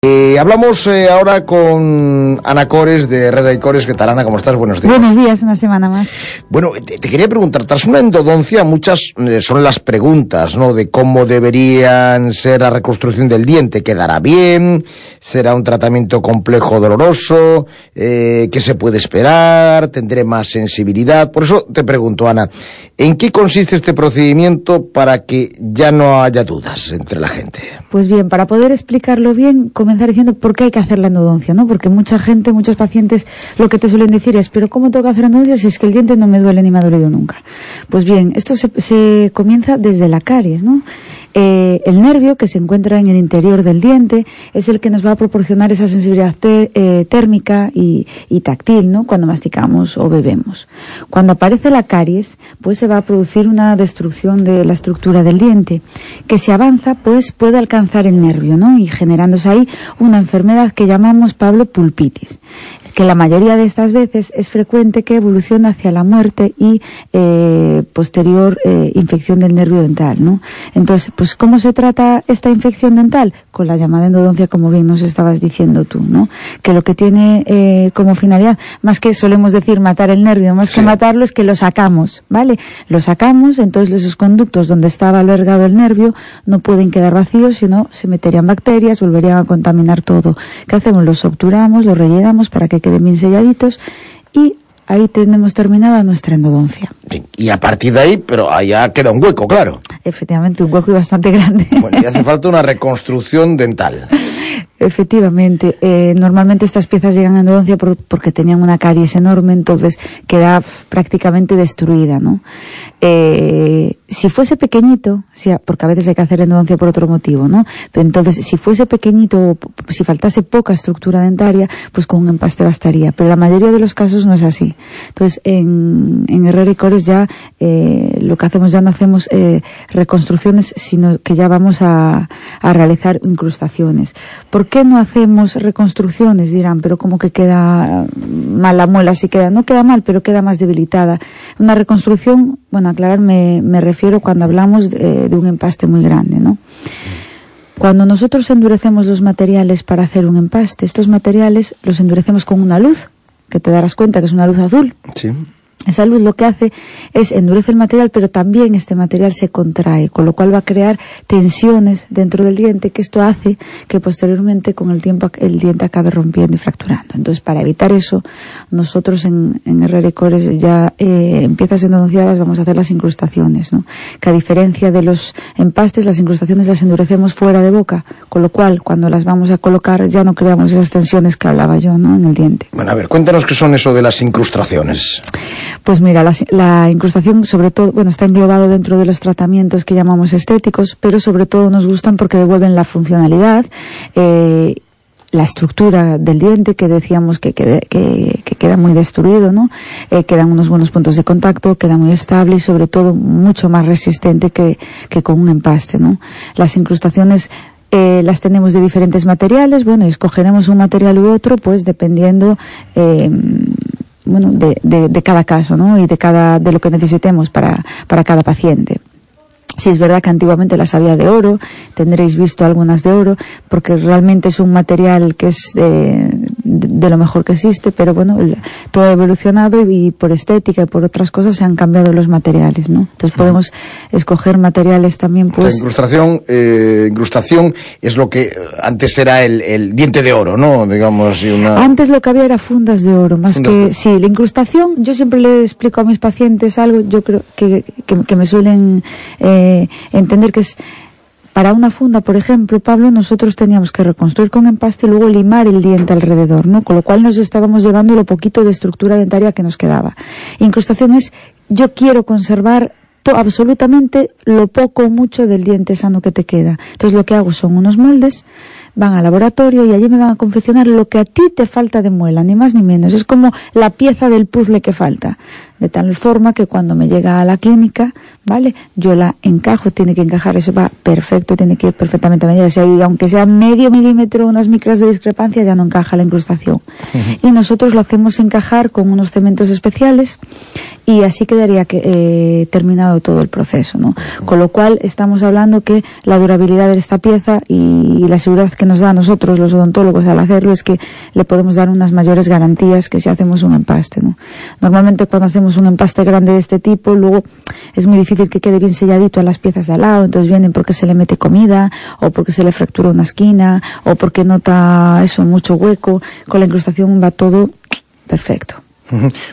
Eh, hablamos eh, ahora con Ana Cores de Herrera y Cores. ¿Qué tal, Ana? ¿Cómo estás? Buenos días. Buenos días, una semana más. Bueno, te, quería preguntar, tras una endodoncia, muchas eh, son las preguntas, ¿no? De cómo deberían ser la reconstrucción del diente. ¿Quedará bien? ¿Será un tratamiento complejo, doloroso? ¿Qué se puede esperar? ¿Tendré más sensibilidad? Por eso te pregunto, Ana, ¿en qué consiste este procedimiento para que ya no haya dudas entre la gente? Pues bien, para poder explicarlo bien, comenzar diciendo por qué hay que hacer la endodoncia, ¿no? Porque mucha gente, muchos pacientes, lo que te suelen decir es, pero ¿cómo tengo que hacer endodoncia si es que el diente no me duele ni me ha dolido nunca? Pues bien, esto se, se comienza desde la caries, ¿no? Eh, el nervio que se encuentra en el interior del diente es el que nos va a proporcionar esa sensibilidad eh, térmica y, táctil, ¿no? Cuando masticamos o bebemos. Cuando aparece la caries, pues se va a producir una destrucción de la estructura del diente, que si avanza, pues puede alcanzar el nervio, ¿no? Y generándose ahí una enfermedad que llamamos Pablo pulpitis que la mayoría de estas veces es frecuente que evoluciona hacia la muerte y eh, posterior eh, infección del nervio dental, ¿no? Entonces, pues ¿cómo se trata esta infección dental? Con la llamada endodoncia, como bien nos estabas diciendo tú, ¿no? Que lo que tiene eh, como finalidad, más que solemos decir matar el nervio, más que matarlo es que lo sacamos, ¿vale? Lo sacamos, entonces esos conductos donde estaba albergado el nervio no pueden quedar vacíos, sino se meterían bacterias, volverían a contaminar todo. ¿Qué hacemos? Los obturamos, los rellenamos para que queden bien selladitos y ahí tenemos terminada nuestra endodoncia. y a partir de ahí, pero allá queda un hueco, claro. Efectivamente, un hueco y bastante grande. Bueno, y hace falta una reconstrucción dental. Efectivamente, eh, normalmente estas piezas llegan a endodoncia porque tenían una caries enorme, entonces queda prácticamente destruida, ¿no? Eh, si fuese pequeñito, porque a veces hay que hacer endodoncia por otro motivo, ¿no? Pero entonces, si fuese pequeñito, si faltase poca estructura dentaria, pues con un empaste bastaría. Pero la mayoría de los casos no es así. Entonces, en, en Herrera y Cores ya eh, lo que hacemos ya no hacemos eh, reconstrucciones, sino que ya vamos a, a realizar incrustaciones. ¿Por qué no hacemos reconstrucciones? Dirán, pero como que queda mal la muela, si queda, no queda mal, pero queda más debilitada. Una reconstrucción, bueno, aclarar, me, me refiero cuando hablamos de, de un empaste muy grande, ¿no? Cuando nosotros endurecemos los materiales para hacer un empaste, estos materiales los endurecemos con una luz, que te darás cuenta que es una luz azul. Sí. Esa luz lo que hace es endurece el material, pero también este material se contrae, con lo cual va a crear tensiones dentro del diente, que esto hace que posteriormente con el tiempo el diente acabe rompiendo y fracturando. Entonces, para evitar eso, nosotros en, en Herrera Cores ya eh, en piezas endodonciadas vamos a hacer las incrustaciones, ¿no? Que a diferencia de los empastes, las incrustaciones las endurecemos fuera de boca, con lo cual cuando las vamos a colocar ya no creamos esas tensiones que hablaba yo, ¿no? En el diente. Bueno, a ver, cuéntanos qué son eso de las incrustaciones. Pues mira, la, incrustación sobre todo, bueno, está englobado dentro de los tratamientos que llamamos estéticos, pero sobre todo nos gustan porque devuelven la funcionalidad, eh, la estructura del diente que decíamos que, que, queda muy destruido, ¿no? Eh, quedan unos buenos puntos de contacto, queda muy estable y sobre todo mucho más resistente que, que con un empaste, ¿no? Las incrustaciones eh, las tenemos de diferentes materiales, bueno, escogeremos un material u otro, pues dependiendo eh, bueno, de, de, cada caso, ¿no? Y de cada, de lo que necesitemos para, para cada paciente. Si es verdad que antiguamente las había de oro, tendréis visto algunas de oro, porque realmente es un material que es de, de, lo mejor que existe, pero bueno, todo ha evolucionado y, por estética y por otras cosas se han cambiado los materiales, ¿no? Entonces podemos escoger materiales también, pues... La incrustación, eh, incrustación es lo que antes era el, el, diente de oro, ¿no? Digamos, y una... Antes lo que había era fundas de oro, más que... De... Sí, la incrustación, yo siempre le explico a mis pacientes algo, yo creo que, que, que me suelen... Eh, entender que es para una funda, por ejemplo, Pablo, nosotros teníamos que reconstruir con empaste y luego limar el diente alrededor, ¿no? Con lo cual nos estábamos llevando lo poquito de estructura dentaria que nos quedaba. Incrustación es, yo quiero conservar absolutamente lo poco o mucho del diente sano que te queda. Entonces lo que hago son unos moldes, van al laboratorio y allí me van a confeccionar lo que a ti te falta de muela, ni más ni menos. Es como la pieza del puzzle que falta de tal forma que cuando me llega a la clínica, ¿vale? Yo la encajo, tiene que encajar, eso va perfecto, tiene que ir perfectamente a medida. Si hay, aunque sea medio milímetro, unas micras de discrepancia, ya no encaja la incrustación. Y nosotros lo hacemos encajar con unos cementos especiales y así quedaría que, eh, terminado todo el proceso, ¿no? Con lo cual estamos hablando que la durabilidad de esta pieza y la seguridad que nos da a nosotros los odontólogos al hacerlo es que le podemos dar unas mayores garantías que si hacemos un empaste. ¿no? Normalmente cuando hacemos un empaste grande de este tipo, luego es muy difícil que quede bien selladito a las piezas de al lado, entonces vienen porque se le mete comida o porque se le fractura una esquina o porque nota eso mucho hueco. Con la incrustación va todo perfecto.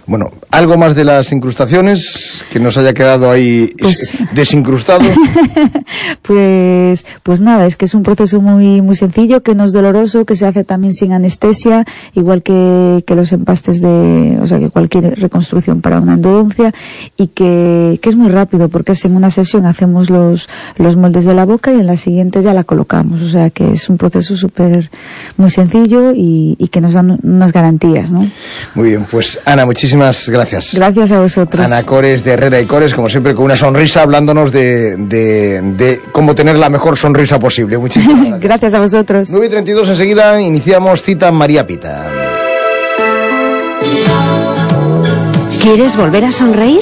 Bueno, algo más de las incrustaciones que nos haya quedado ahí pues, desincrustado. pues, pues nada, es que es un proceso muy, muy sencillo, que no es doloroso, que se hace también sin anestesia, igual que, que los empastes de, o sea, que cualquier reconstrucción para una endodoncia, y que, que es muy rápido, porque es en una sesión hacemos los, los moldes de la boca y en la siguiente ya la colocamos, o sea que es un proceso súper, muy sencillo y, y que nos dan unas garantías, ¿no? Muy bien, pues Ana, muchísimas gracias. Gracias a vosotros. Ana Cores de Herrera y Cores, como siempre, con una sonrisa, hablándonos de, de, de cómo tener la mejor sonrisa posible. Muchísimas gracias. gracias a vosotros. 9 y 32 enseguida iniciamos cita María Pita. ¿Quieres volver a sonreír?